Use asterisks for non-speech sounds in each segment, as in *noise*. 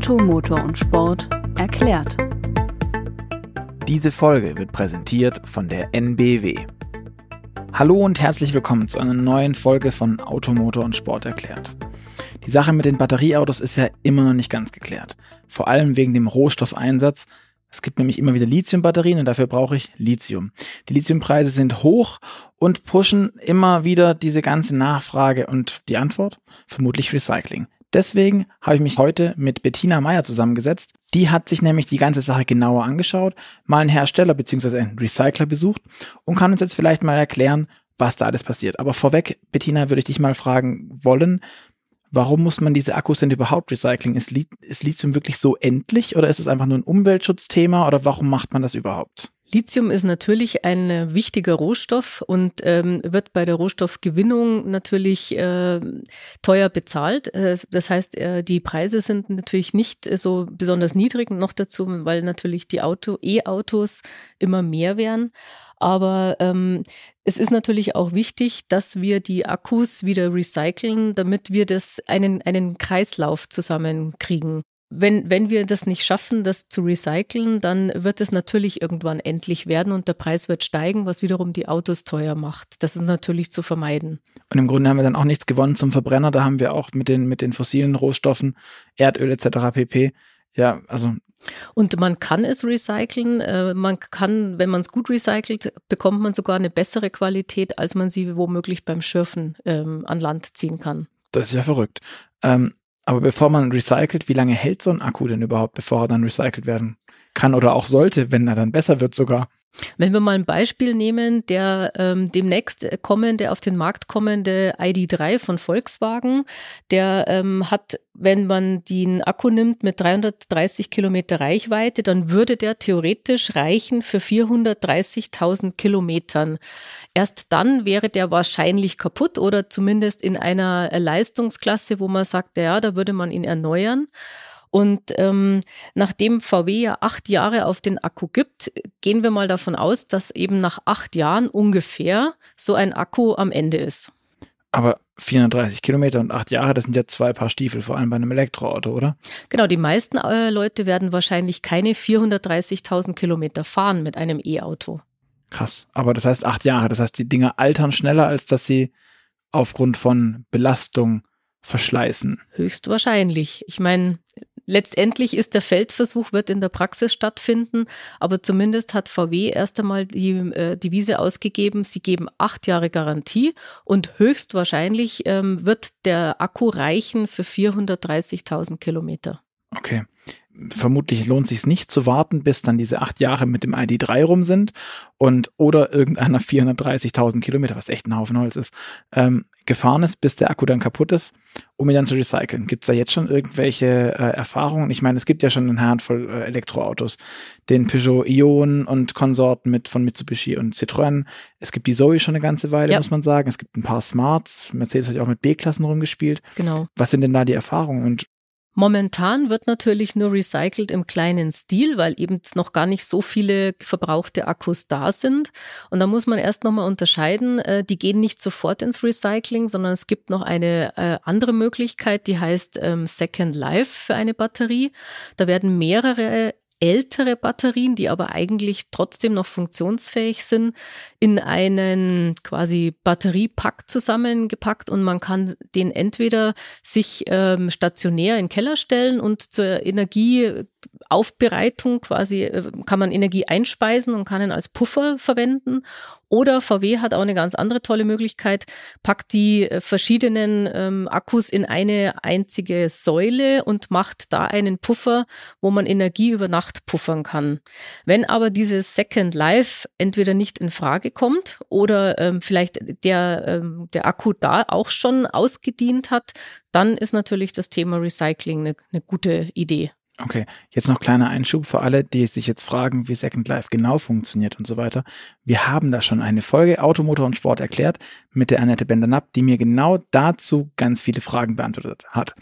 Auto, Motor und Sport erklärt. Diese Folge wird präsentiert von der NBW. Hallo und herzlich willkommen zu einer neuen Folge von Auto, Motor und Sport erklärt. Die Sache mit den Batterieautos ist ja immer noch nicht ganz geklärt. Vor allem wegen dem Rohstoffeinsatz. Es gibt nämlich immer wieder Lithiumbatterien und dafür brauche ich Lithium. Die Lithiumpreise sind hoch und pushen immer wieder diese ganze Nachfrage und die Antwort? Vermutlich Recycling. Deswegen habe ich mich heute mit Bettina Meyer zusammengesetzt. Die hat sich nämlich die ganze Sache genauer angeschaut, mal einen Hersteller bzw. einen Recycler besucht und kann uns jetzt vielleicht mal erklären, was da alles passiert. Aber vorweg, Bettina, würde ich dich mal fragen wollen, warum muss man diese Akkus denn überhaupt recyceln? Ist, ist Lithium wirklich so endlich oder ist es einfach nur ein Umweltschutzthema oder warum macht man das überhaupt? Lithium ist natürlich ein äh, wichtiger Rohstoff und ähm, wird bei der Rohstoffgewinnung natürlich äh, teuer bezahlt. Äh, das heißt, äh, die Preise sind natürlich nicht so besonders niedrig noch dazu, weil natürlich die Auto E-Autos immer mehr werden. Aber ähm, es ist natürlich auch wichtig, dass wir die Akkus wieder recyceln, damit wir das einen, einen Kreislauf zusammenkriegen wenn, wenn wir das nicht schaffen, das zu recyceln, dann wird es natürlich irgendwann endlich werden und der Preis wird steigen, was wiederum die Autos teuer macht. Das ist natürlich zu vermeiden. Und im Grunde haben wir dann auch nichts gewonnen zum Verbrenner. Da haben wir auch mit den, mit den fossilen Rohstoffen, Erdöl etc. pp. Ja, also. Und man kann es recyceln. Äh, man kann, wenn man es gut recycelt, bekommt man sogar eine bessere Qualität, als man sie womöglich beim Schürfen ähm, an Land ziehen kann. Das ist ja verrückt. Ähm, aber bevor man recycelt, wie lange hält so ein Akku denn überhaupt, bevor er dann recycelt werden kann oder auch sollte, wenn er dann besser wird sogar? Wenn wir mal ein Beispiel nehmen, der ähm, demnächst kommende, auf den Markt kommende ID3 von Volkswagen, der ähm, hat, wenn man den Akku nimmt mit 330 Kilometer Reichweite, dann würde der theoretisch reichen für 430.000 Kilometern. Erst dann wäre der wahrscheinlich kaputt oder zumindest in einer Leistungsklasse, wo man sagt, ja, da würde man ihn erneuern. Und ähm, nachdem VW ja acht Jahre auf den Akku gibt, gehen wir mal davon aus, dass eben nach acht Jahren ungefähr so ein Akku am Ende ist. Aber 430 Kilometer und acht Jahre, das sind ja zwei Paar Stiefel, vor allem bei einem Elektroauto, oder? Genau, die meisten äh, Leute werden wahrscheinlich keine 430.000 Kilometer fahren mit einem E-Auto. Krass, aber das heißt acht Jahre, das heißt, die Dinger altern schneller, als dass sie aufgrund von Belastung verschleißen. Höchstwahrscheinlich. Ich meine, Letztendlich ist der Feldversuch, wird in der Praxis stattfinden, aber zumindest hat VW erst einmal die äh, Devise ausgegeben, sie geben acht Jahre Garantie und höchstwahrscheinlich ähm, wird der Akku reichen für 430.000 Kilometer. Okay vermutlich lohnt sich nicht zu warten, bis dann diese acht Jahre mit dem ID3 rum sind und oder irgendeiner 430.000 Kilometer, was echt ein Haufen Holz ist, ähm, gefahren ist, bis der Akku dann kaputt ist, um ihn dann zu recyceln. Gibt es da jetzt schon irgendwelche äh, Erfahrungen? Ich meine, es gibt ja schon eine Handvoll äh, Elektroautos, den Peugeot Ion und Konsorten mit von Mitsubishi und Citroën. Es gibt die Zoe schon eine ganze Weile, ja. muss man sagen. Es gibt ein paar Smarts. Mercedes hat ja auch mit B-Klassen rumgespielt. Genau. Was sind denn da die Erfahrungen und Momentan wird natürlich nur recycelt im kleinen Stil, weil eben noch gar nicht so viele verbrauchte Akkus da sind. Und da muss man erst nochmal unterscheiden, äh, die gehen nicht sofort ins Recycling, sondern es gibt noch eine äh, andere Möglichkeit, die heißt ähm, Second Life für eine Batterie. Da werden mehrere ältere Batterien, die aber eigentlich trotzdem noch funktionsfähig sind, in einen quasi Batteriepack zusammengepackt und man kann den entweder sich ähm, stationär in den Keller stellen und zur Energieaufbereitung quasi äh, kann man Energie einspeisen und kann ihn als Puffer verwenden oder VW hat auch eine ganz andere tolle Möglichkeit, packt die äh, verschiedenen ähm, Akkus in eine einzige Säule und macht da einen Puffer, wo man Energie über Nacht puffern kann. Wenn aber dieses Second Life entweder nicht in Frage kommt oder ähm, vielleicht der, ähm, der Akku da auch schon ausgedient hat, dann ist natürlich das Thema Recycling eine, eine gute Idee. Okay, jetzt noch kleiner Einschub für alle, die sich jetzt fragen, wie Second Life genau funktioniert und so weiter. Wir haben da schon eine Folge Automotor und Sport erklärt mit der Annette Bender-Napp, die mir genau dazu ganz viele Fragen beantwortet hat.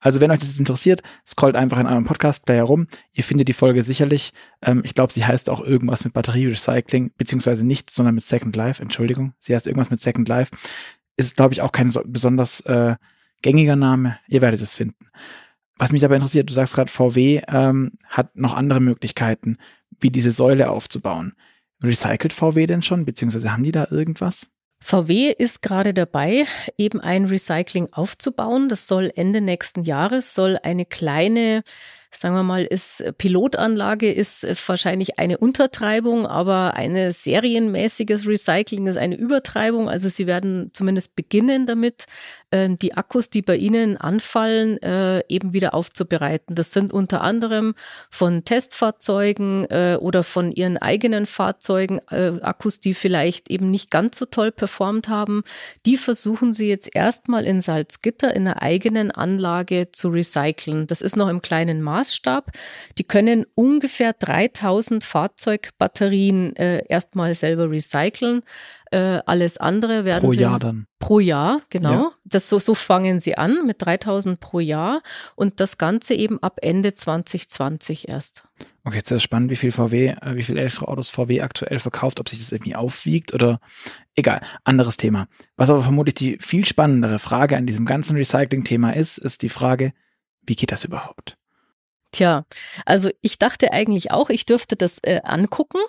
Also wenn euch das interessiert, scrollt einfach in eurem Podcast-Player rum. Ihr findet die Folge sicherlich. Ähm, ich glaube, sie heißt auch irgendwas mit Batterierecycling, beziehungsweise nicht, sondern mit Second Life. Entschuldigung, sie heißt irgendwas mit Second Life. Ist, glaube ich, auch kein so besonders äh, gängiger Name. Ihr werdet es finden. Was mich aber interessiert, du sagst gerade, VW ähm, hat noch andere Möglichkeiten, wie diese Säule aufzubauen. Recycelt VW denn schon, beziehungsweise haben die da irgendwas? VW ist gerade dabei, eben ein Recycling aufzubauen. Das soll Ende nächsten Jahres, soll eine kleine sagen wir mal, ist äh, Pilotanlage ist äh, wahrscheinlich eine Untertreibung, aber eine serienmäßiges Recycling ist eine Übertreibung. Also sie werden zumindest beginnen damit, ähm, die Akkus, die bei Ihnen anfallen, äh, eben wieder aufzubereiten. Das sind unter anderem von Testfahrzeugen oder von Ihren eigenen Fahrzeugen Akkus, die vielleicht eben nicht ganz so toll performt haben. Die versuchen Sie jetzt erstmal in Salzgitter in einer eigenen Anlage zu recyceln. Das ist noch im kleinen Maß. Maßstab. Die können ungefähr 3000 Fahrzeugbatterien äh, erstmal selber recyceln. Äh, alles andere werden pro sie Jahr dann. Pro Jahr, genau. Ja. Das so, so fangen sie an mit 3000 pro Jahr und das Ganze eben ab Ende 2020 erst. Okay, jetzt ist spannend, wie viel VW, äh, wie viel Elektroautos VW aktuell verkauft, ob sich das irgendwie aufwiegt oder egal, anderes Thema. Was aber vermutlich die viel spannendere Frage an diesem ganzen Recycling-Thema ist, ist die Frage, wie geht das überhaupt? Tja, also ich dachte eigentlich auch, ich dürfte das äh, angucken.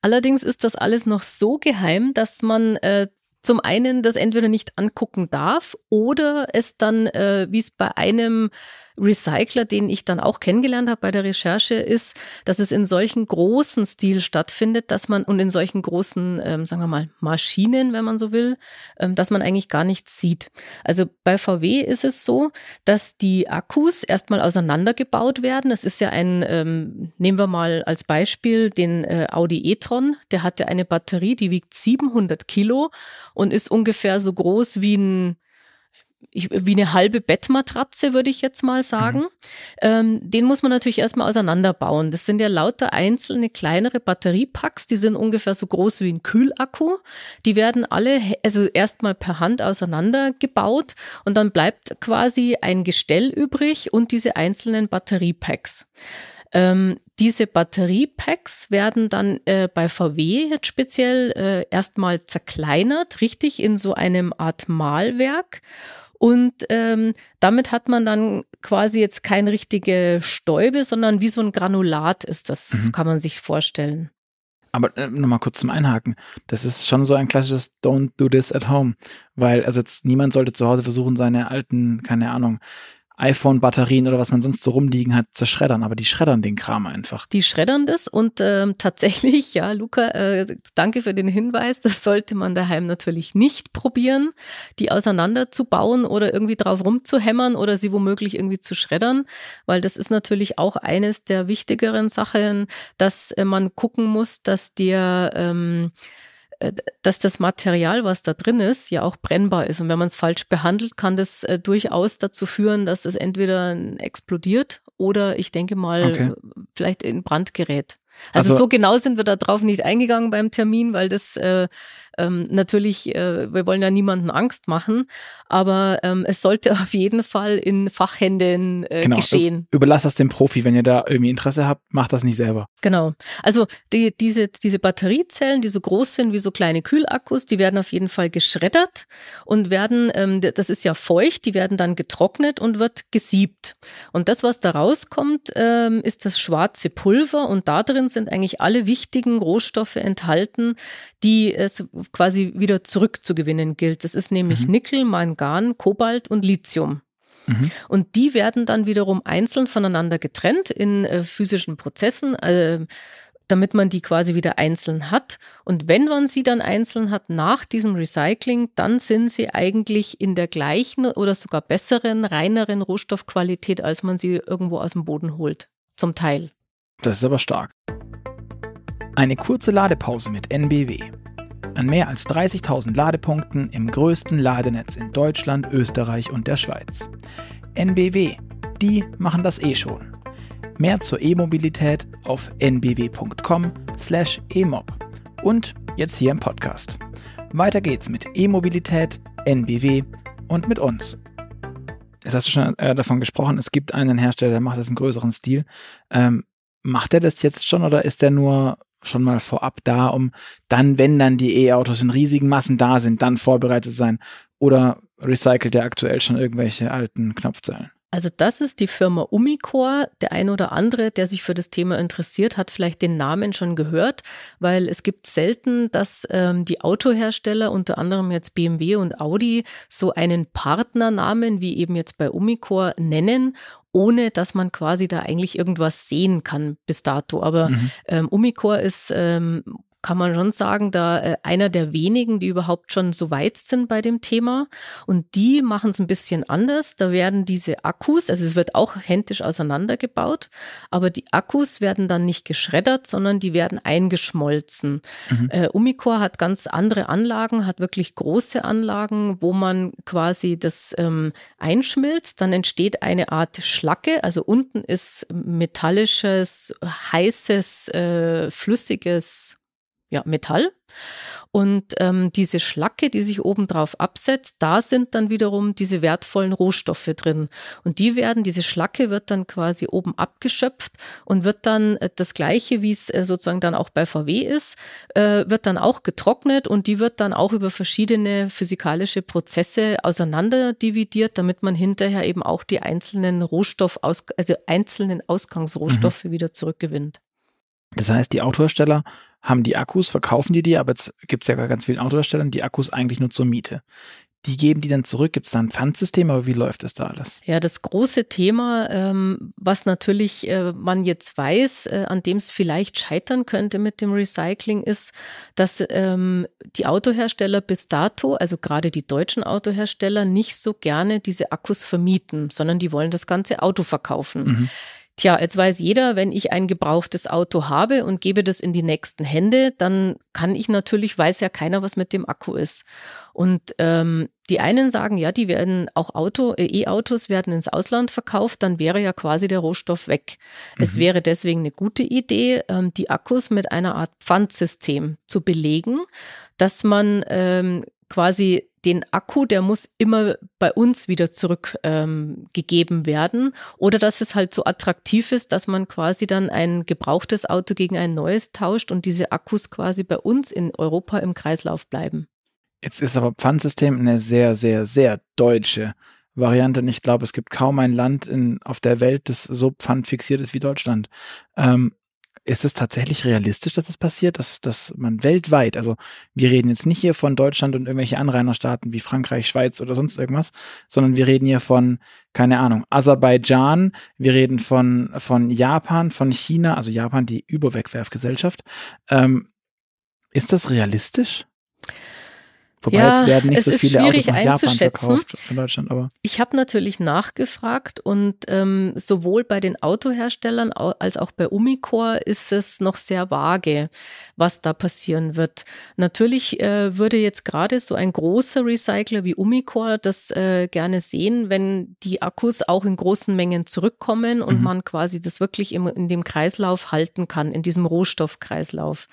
Allerdings ist das alles noch so geheim, dass man äh, zum einen das entweder nicht angucken darf oder es dann, äh, wie es bei einem Recycler, den ich dann auch kennengelernt habe bei der Recherche, ist, dass es in solchen großen Stil stattfindet, dass man und in solchen großen, ähm, sagen wir mal, Maschinen, wenn man so will, ähm, dass man eigentlich gar nichts sieht. Also bei VW ist es so, dass die Akkus erstmal auseinandergebaut werden. Das ist ja ein, ähm, nehmen wir mal als Beispiel den äh, Audi e-tron, der hat ja eine Batterie, die wiegt 700 Kilo und ist ungefähr so groß wie ein ich, wie eine halbe Bettmatratze, würde ich jetzt mal sagen. Mhm. Ähm, den muss man natürlich erstmal auseinanderbauen. Das sind ja lauter einzelne kleinere Batteriepacks, die sind ungefähr so groß wie ein Kühlakku. Die werden alle, also erstmal per Hand auseinandergebaut und dann bleibt quasi ein Gestell übrig und diese einzelnen Batteriepacks. Ähm, diese Batteriepacks werden dann äh, bei VW jetzt speziell äh, erstmal zerkleinert, richtig in so einem Art Malwerk. Und ähm, damit hat man dann quasi jetzt keine richtige Stäube, sondern wie so ein Granulat ist das, mhm. so kann man sich vorstellen. Aber äh, nochmal kurz zum Einhaken. Das ist schon so ein klassisches Don't do this at home. Weil, also jetzt niemand sollte zu Hause versuchen, seine alten, keine Ahnung, iPhone-Batterien oder was man sonst so rumliegen hat, zu schreddern. Aber die schreddern den Kram einfach. Die schreddern das und ähm, *laughs* tatsächlich, ja, Luca, äh, danke für den Hinweis. Das sollte man daheim natürlich nicht probieren, die auseinanderzubauen oder irgendwie drauf rumzuhämmern oder sie womöglich irgendwie zu schreddern, weil das ist natürlich auch eines der wichtigeren Sachen, dass äh, man gucken muss, dass der ähm, äh, dass das Material, was da drin ist, ja auch brennbar ist. Und wenn man es falsch behandelt, kann das äh, durchaus dazu führen, dass es entweder explodiert oder ich denke mal okay. vielleicht in Brand gerät. Also, also, so genau sind wir da drauf nicht eingegangen beim Termin, weil das äh, ähm, natürlich, äh, wir wollen ja niemanden Angst machen, aber ähm, es sollte *laughs* auf jeden Fall in Fachhänden äh, genau. geschehen. Überlass das dem Profi, wenn ihr da irgendwie Interesse habt, macht das nicht selber. Genau. Also die, diese, diese Batteriezellen, die so groß sind wie so kleine Kühlakkus, die werden auf jeden Fall geschreddert und werden, ähm, das ist ja feucht, die werden dann getrocknet und wird gesiebt. Und das, was da rauskommt, ähm, ist das schwarze Pulver und da drin sind eigentlich alle wichtigen Rohstoffe enthalten, die es quasi wieder zurückzugewinnen gilt. Das ist nämlich mhm. Nickel, Mangan, Kobalt und Lithium. Mhm. Und die werden dann wiederum einzeln voneinander getrennt in äh, physischen Prozessen, äh, damit man die quasi wieder einzeln hat. Und wenn man sie dann einzeln hat nach diesem Recycling, dann sind sie eigentlich in der gleichen oder sogar besseren, reineren Rohstoffqualität, als man sie irgendwo aus dem Boden holt. Zum Teil. Das ist aber stark. Eine kurze Ladepause mit NBW. An mehr als 30.000 Ladepunkten im größten Ladenetz in Deutschland, Österreich und der Schweiz. NBW, die machen das eh schon. Mehr zur E-Mobilität auf nbw.com/emob und jetzt hier im Podcast. Weiter geht's mit E-Mobilität, NBW und mit uns. Jetzt hast du schon äh, davon gesprochen, es gibt einen Hersteller, der macht das in größeren Stil. Ähm, macht er das jetzt schon oder ist der nur schon mal vorab da, um dann, wenn dann die E-Autos in riesigen Massen da sind, dann vorbereitet sein? Oder recycelt er aktuell schon irgendwelche alten Knopfzellen? Also das ist die Firma Umicore. Der ein oder andere, der sich für das Thema interessiert, hat vielleicht den Namen schon gehört, weil es gibt selten, dass ähm, die Autohersteller, unter anderem jetzt BMW und Audi, so einen Partnernamen wie eben jetzt bei Umicore nennen ohne dass man quasi da eigentlich irgendwas sehen kann bis dato. Aber mhm. ähm, Umicore ist ähm, kann man schon sagen, da äh, einer der wenigen, die überhaupt schon so weit sind bei dem Thema. Und die machen es ein bisschen anders. Da werden diese Akkus, also es wird auch händisch auseinandergebaut, aber die Akkus werden dann nicht geschreddert, sondern die werden eingeschmolzen. Mhm. Äh, Umicore hat ganz andere Anlagen, hat wirklich große Anlagen, wo man quasi das ähm, einschmilzt. Dann entsteht eine Art Schlacke. Also unten ist metallisches, heißes, äh, flüssiges ja, Metall. Und ähm, diese Schlacke, die sich obendrauf absetzt, da sind dann wiederum diese wertvollen Rohstoffe drin. Und die werden, diese Schlacke wird dann quasi oben abgeschöpft und wird dann äh, das gleiche, wie es äh, sozusagen dann auch bei VW ist, äh, wird dann auch getrocknet und die wird dann auch über verschiedene physikalische Prozesse auseinanderdividiert, damit man hinterher eben auch die einzelnen Rohstoff, also einzelnen Ausgangsrohstoffe mhm. wieder zurückgewinnt. Das heißt, die Autohersteller haben die Akkus, verkaufen die die, aber jetzt gibt es ja ganz viele Autohersteller, die Akkus eigentlich nur zur Miete. Die geben die dann zurück, gibt es da ein Pfandsystem, aber wie läuft das da alles? Ja, das große Thema, ähm, was natürlich äh, man jetzt weiß, äh, an dem es vielleicht scheitern könnte mit dem Recycling, ist, dass ähm, die Autohersteller bis dato, also gerade die deutschen Autohersteller, nicht so gerne diese Akkus vermieten, sondern die wollen das ganze Auto verkaufen. Mhm. Tja, jetzt weiß jeder, wenn ich ein gebrauchtes Auto habe und gebe das in die nächsten Hände, dann kann ich natürlich, weiß ja keiner, was mit dem Akku ist. Und ähm, die einen sagen, ja, die werden auch Auto, äh, E-Autos werden ins Ausland verkauft, dann wäre ja quasi der Rohstoff weg. Mhm. Es wäre deswegen eine gute Idee, ähm, die Akkus mit einer Art Pfandsystem zu belegen, dass man ähm, quasi den Akku, der muss immer bei uns wieder zurückgegeben ähm, werden. Oder dass es halt so attraktiv ist, dass man quasi dann ein gebrauchtes Auto gegen ein neues tauscht und diese Akkus quasi bei uns in Europa im Kreislauf bleiben. Jetzt ist aber Pfandsystem eine sehr, sehr, sehr deutsche Variante. Und ich glaube, es gibt kaum ein Land in, auf der Welt, das so pfandfixiert ist wie Deutschland. Ähm, ist es tatsächlich realistisch, dass es das passiert, dass, dass man weltweit, also wir reden jetzt nicht hier von Deutschland und irgendwelche Anrainerstaaten wie Frankreich, Schweiz oder sonst irgendwas, sondern wir reden hier von, keine Ahnung, Aserbaidschan, wir reden von, von Japan, von China, also Japan, die Überwegwerfgesellschaft. Ähm, ist das realistisch? Wobei ja, jetzt werden nicht so viele Autos nach Japan verkauft von Deutschland, aber. Ich habe natürlich nachgefragt und ähm, sowohl bei den Autoherstellern als auch bei Umicore ist es noch sehr vage, was da passieren wird. Natürlich äh, würde jetzt gerade so ein großer Recycler wie Umicore das äh, gerne sehen, wenn die Akkus auch in großen Mengen zurückkommen und mhm. man quasi das wirklich im, in dem Kreislauf halten kann, in diesem Rohstoffkreislauf.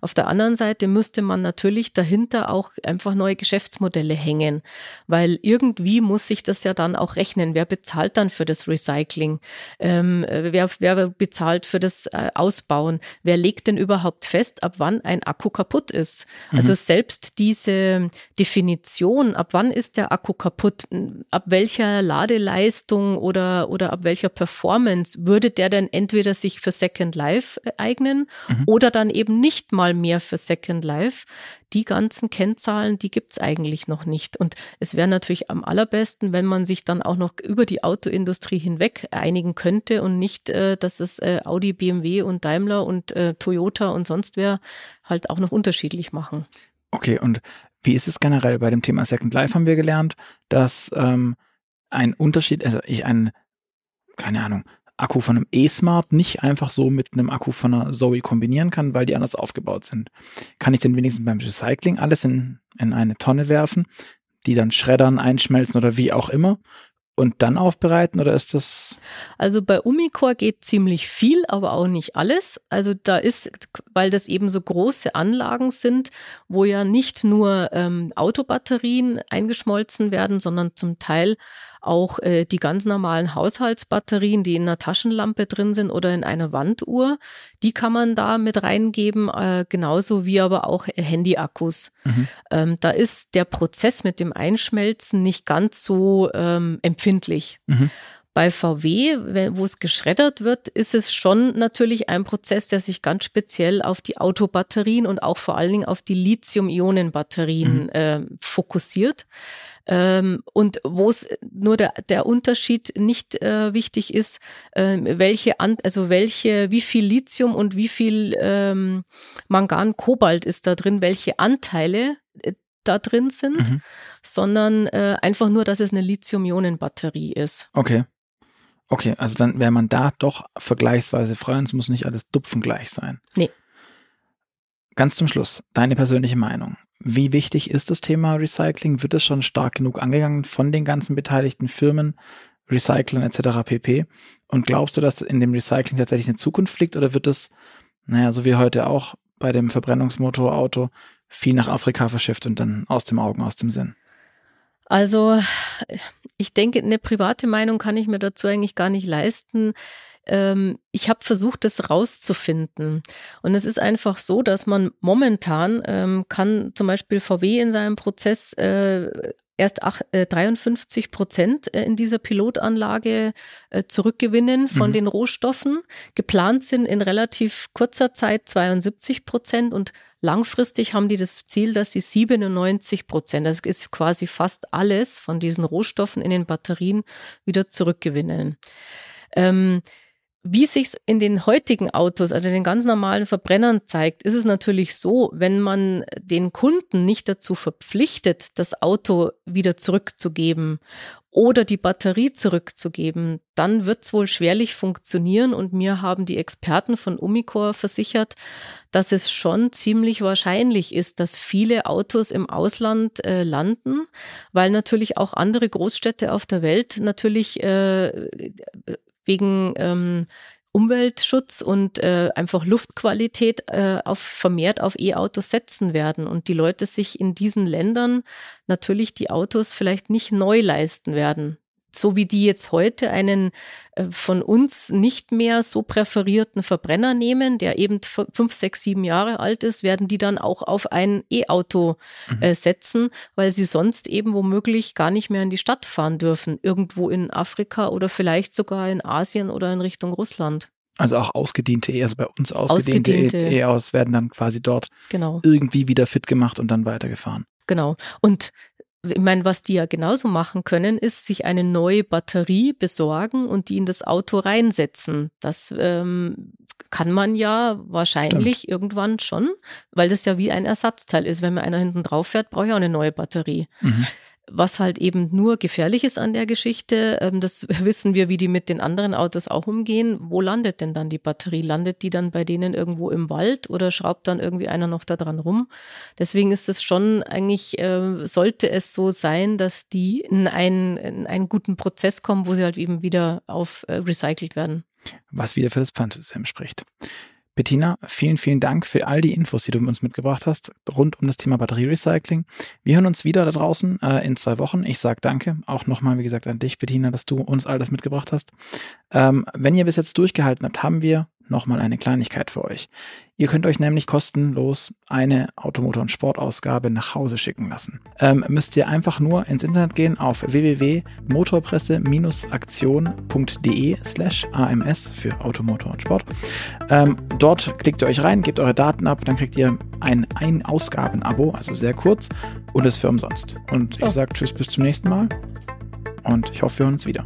Auf der anderen Seite müsste man natürlich dahinter auch einfach neue Geschäftsmodelle hängen, weil irgendwie muss sich das ja dann auch rechnen. Wer bezahlt dann für das Recycling? Ähm, wer, wer bezahlt für das äh, Ausbauen? Wer legt denn überhaupt fest, ab wann ein Akku kaputt ist? Also mhm. Also selbst diese Definition, ab wann ist der Akku kaputt, ab welcher Ladeleistung oder, oder ab welcher Performance würde der denn entweder sich für Second Life äh, eignen mhm. oder dann eben nicht mal mehr für Second Life? die ganzen Kennzahlen, die gibt's eigentlich noch nicht. Und es wäre natürlich am allerbesten, wenn man sich dann auch noch über die Autoindustrie hinweg einigen könnte und nicht, äh, dass es äh, Audi, BMW und Daimler und äh, Toyota und sonst wer halt auch noch unterschiedlich machen. Okay, und wie ist es generell bei dem Thema Second Life haben wir gelernt, dass ähm, ein Unterschied, also ich ein, keine Ahnung, Akku von einem E-Smart nicht einfach so mit einem Akku von einer Zoe kombinieren kann, weil die anders aufgebaut sind. Kann ich denn wenigstens beim Recycling alles in, in eine Tonne werfen, die dann schreddern, einschmelzen oder wie auch immer und dann aufbereiten oder ist das? Also bei Umicore geht ziemlich viel, aber auch nicht alles. Also da ist, weil das eben so große Anlagen sind, wo ja nicht nur ähm, Autobatterien eingeschmolzen werden, sondern zum Teil auch äh, die ganz normalen Haushaltsbatterien, die in einer Taschenlampe drin sind oder in einer Wanduhr, die kann man da mit reingeben, äh, genauso wie aber auch Handyakkus. Mhm. Ähm, da ist der Prozess mit dem Einschmelzen nicht ganz so ähm, empfindlich. Mhm. Bei VW, wo es geschreddert wird, ist es schon natürlich ein Prozess, der sich ganz speziell auf die Autobatterien und auch vor allen Dingen auf die Lithium-Ionen-Batterien mhm. äh, fokussiert. Ähm, und wo es nur der, der Unterschied nicht äh, wichtig ist, äh, welche, An also welche, wie viel Lithium und wie viel ähm, Mangan, Kobalt ist da drin, welche Anteile äh, da drin sind, mhm. sondern äh, einfach nur, dass es eine Lithium-Ionen-Batterie ist. Okay. Okay, also dann wäre man da doch vergleichsweise frei und es muss nicht alles dupfengleich sein. Nee. Ganz zum Schluss, deine persönliche Meinung. Wie wichtig ist das Thema Recycling? Wird es schon stark genug angegangen von den ganzen beteiligten Firmen, Recyceln etc. pp? Und glaubst du, dass in dem Recycling tatsächlich eine Zukunft liegt oder wird es, naja, so wie heute auch bei dem Verbrennungsmotorauto, viel nach Afrika verschifft und dann aus dem Augen, aus dem Sinn? Also ich denke, eine private Meinung kann ich mir dazu eigentlich gar nicht leisten ähm, ich habe versucht, das rauszufinden. Und es ist einfach so, dass man momentan ähm, kann zum Beispiel VW in seinem Prozess äh, erst ach, äh, 53 Prozent äh, in dieser Pilotanlage äh, zurückgewinnen von mhm. den Rohstoffen. Geplant sind in relativ kurzer Zeit 72 Prozent und langfristig haben die das Ziel, dass sie 97 Prozent, das ist quasi fast alles von diesen Rohstoffen in den Batterien wieder zurückgewinnen. Ähm, wie sich in den heutigen Autos, also den ganz normalen Verbrennern zeigt, ist es natürlich so, wenn man den Kunden nicht dazu verpflichtet, das Auto wieder zurückzugeben oder die Batterie zurückzugeben, dann wird es wohl schwerlich funktionieren. Und mir haben die Experten von Umicore versichert, dass es schon ziemlich wahrscheinlich ist, dass viele Autos im Ausland äh, landen, weil natürlich auch andere Großstädte auf der Welt natürlich äh, wegen ähm, Umweltschutz und äh, einfach Luftqualität äh, auf, vermehrt auf E-Autos setzen werden und die Leute sich in diesen Ländern natürlich die Autos vielleicht nicht neu leisten werden so wie die jetzt heute einen äh, von uns nicht mehr so präferierten Verbrenner nehmen, der eben fünf, sechs, sieben Jahre alt ist, werden die dann auch auf ein E-Auto mhm. äh, setzen, weil sie sonst eben womöglich gar nicht mehr in die Stadt fahren dürfen, irgendwo in Afrika oder vielleicht sogar in Asien oder in Richtung Russland. Also auch ausgediente E, also bei uns ausgediente, ausgediente E-Aus werden dann quasi dort genau. irgendwie wieder fit gemacht und dann weitergefahren. Genau. Und ich meine, was die ja genauso machen können, ist sich eine neue Batterie besorgen und die in das Auto reinsetzen. Das ähm, kann man ja wahrscheinlich Stimmt. irgendwann schon, weil das ja wie ein Ersatzteil ist. Wenn man einer hinten drauf fährt, brauche ich auch eine neue Batterie. Mhm. Was halt eben nur gefährlich ist an der Geschichte, ähm, das *laughs* wissen wir, wie die mit den anderen Autos auch umgehen. Wo landet denn dann die Batterie? Landet die dann bei denen irgendwo im Wald oder schraubt dann irgendwie einer noch da dran rum? Deswegen ist es schon eigentlich, äh, sollte es so sein, dass die in einen, in einen guten Prozess kommen, wo sie halt eben wieder auf äh, recycelt werden. Was wieder für das Pfandsystem spricht. Bettina, vielen, vielen Dank für all die Infos, die du uns mitgebracht hast, rund um das Thema Batterierecycling. Wir hören uns wieder da draußen äh, in zwei Wochen. Ich sage danke. Auch nochmal, wie gesagt, an dich, Bettina, dass du uns all das mitgebracht hast. Ähm, wenn ihr bis jetzt durchgehalten habt, haben wir nochmal eine Kleinigkeit für euch. Ihr könnt euch nämlich kostenlos eine Automotor- und Sportausgabe nach Hause schicken lassen. Ähm, müsst ihr einfach nur ins Internet gehen auf www.motorpresse-aktion.de slash AMS für Automotor und Sport. Ähm, dort klickt ihr euch rein, gebt eure Daten ab, dann kriegt ihr ein Ein-Ausgaben-Abo, also sehr kurz und ist für umsonst. Und ich oh. sage Tschüss bis zum nächsten Mal und ich hoffe, wir hören uns wieder.